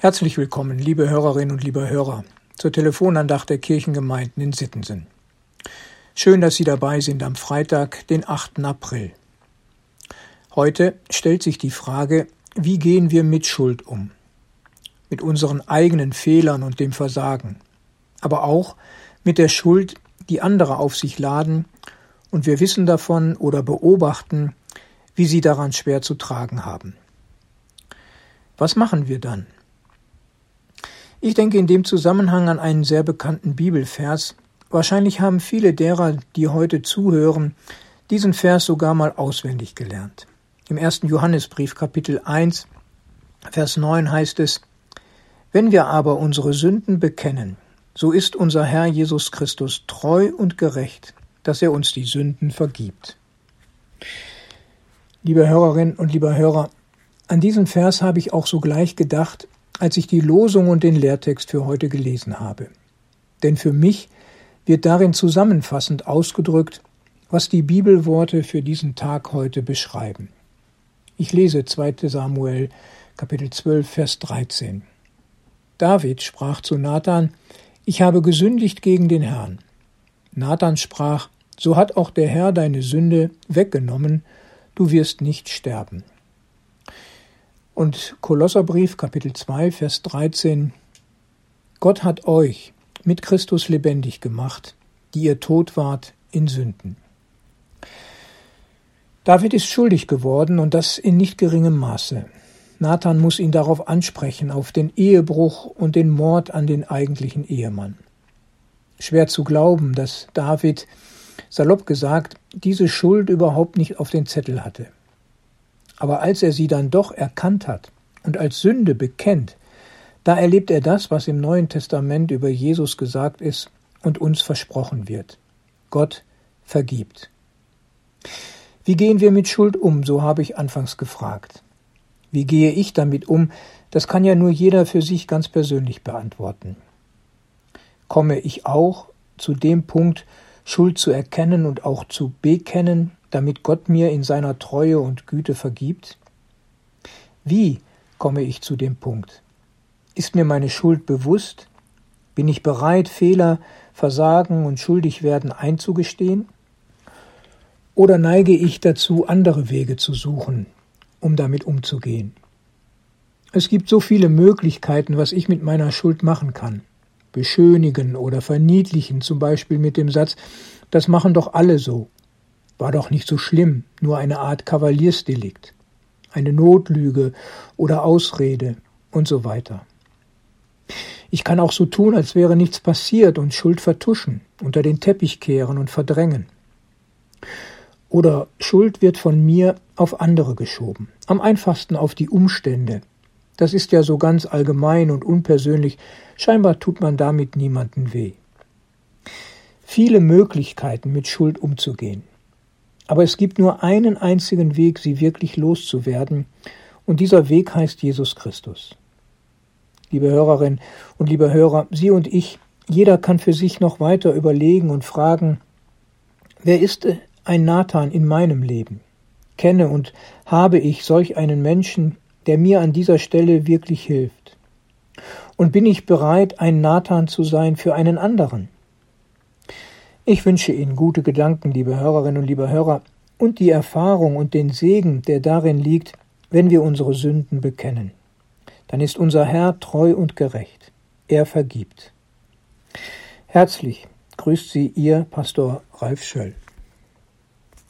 Herzlich willkommen, liebe Hörerinnen und liebe Hörer, zur Telefonandacht der Kirchengemeinden in Sittensen. Schön, dass Sie dabei sind am Freitag, den 8. April. Heute stellt sich die Frage, wie gehen wir mit Schuld um? Mit unseren eigenen Fehlern und dem Versagen, aber auch mit der Schuld, die andere auf sich laden, und wir wissen davon oder beobachten, wie sie daran schwer zu tragen haben. Was machen wir dann? Ich denke in dem Zusammenhang an einen sehr bekannten Bibelvers. Wahrscheinlich haben viele derer, die heute zuhören, diesen Vers sogar mal auswendig gelernt. Im ersten Johannesbrief Kapitel 1, Vers 9 heißt es, Wenn wir aber unsere Sünden bekennen, so ist unser Herr Jesus Christus treu und gerecht, dass er uns die Sünden vergibt. Liebe Hörerinnen und lieber Hörer, an diesen Vers habe ich auch sogleich gedacht, als ich die Losung und den Lehrtext für heute gelesen habe. Denn für mich wird darin zusammenfassend ausgedrückt, was die Bibelworte für diesen Tag heute beschreiben. Ich lese 2 Samuel Kapitel 12 Vers 13. David sprach zu Nathan, ich habe gesündigt gegen den Herrn. Nathan sprach, so hat auch der Herr deine Sünde weggenommen, du wirst nicht sterben. Und Kolosserbrief Kapitel 2 Vers 13 Gott hat euch mit Christus lebendig gemacht, die ihr tot wart in Sünden. David ist schuldig geworden und das in nicht geringem Maße. Nathan muss ihn darauf ansprechen, auf den Ehebruch und den Mord an den eigentlichen Ehemann. Schwer zu glauben, dass David, salopp gesagt, diese Schuld überhaupt nicht auf den Zettel hatte. Aber als er sie dann doch erkannt hat und als Sünde bekennt, da erlebt er das, was im Neuen Testament über Jesus gesagt ist und uns versprochen wird. Gott vergibt. Wie gehen wir mit Schuld um? So habe ich anfangs gefragt. Wie gehe ich damit um? Das kann ja nur jeder für sich ganz persönlich beantworten. Komme ich auch zu dem Punkt, Schuld zu erkennen und auch zu bekennen, damit Gott mir in seiner Treue und Güte vergibt? Wie komme ich zu dem Punkt? Ist mir meine Schuld bewusst? Bin ich bereit, Fehler, Versagen und Schuldigwerden einzugestehen? Oder neige ich dazu, andere Wege zu suchen, um damit umzugehen? Es gibt so viele Möglichkeiten, was ich mit meiner Schuld machen kann. Beschönigen oder verniedlichen, zum Beispiel mit dem Satz, das machen doch alle so. War doch nicht so schlimm, nur eine Art Kavaliersdelikt, eine Notlüge oder Ausrede und so weiter. Ich kann auch so tun, als wäre nichts passiert und Schuld vertuschen, unter den Teppich kehren und verdrängen. Oder Schuld wird von mir auf andere geschoben, am einfachsten auf die Umstände. Das ist ja so ganz allgemein und unpersönlich, scheinbar tut man damit niemanden weh. Viele Möglichkeiten, mit Schuld umzugehen. Aber es gibt nur einen einzigen Weg, sie wirklich loszuwerden, und dieser Weg heißt Jesus Christus. Liebe Hörerin und liebe Hörer, Sie und ich, jeder kann für sich noch weiter überlegen und fragen, wer ist ein Nathan in meinem Leben? Kenne und habe ich solch einen Menschen, der mir an dieser Stelle wirklich hilft? Und bin ich bereit, ein Nathan zu sein für einen anderen? Ich wünsche Ihnen gute Gedanken, liebe Hörerinnen und liebe Hörer, und die Erfahrung und den Segen, der darin liegt, wenn wir unsere Sünden bekennen. Dann ist unser Herr treu und gerecht. Er vergibt. Herzlich grüßt Sie Ihr Pastor Ralf Schöll.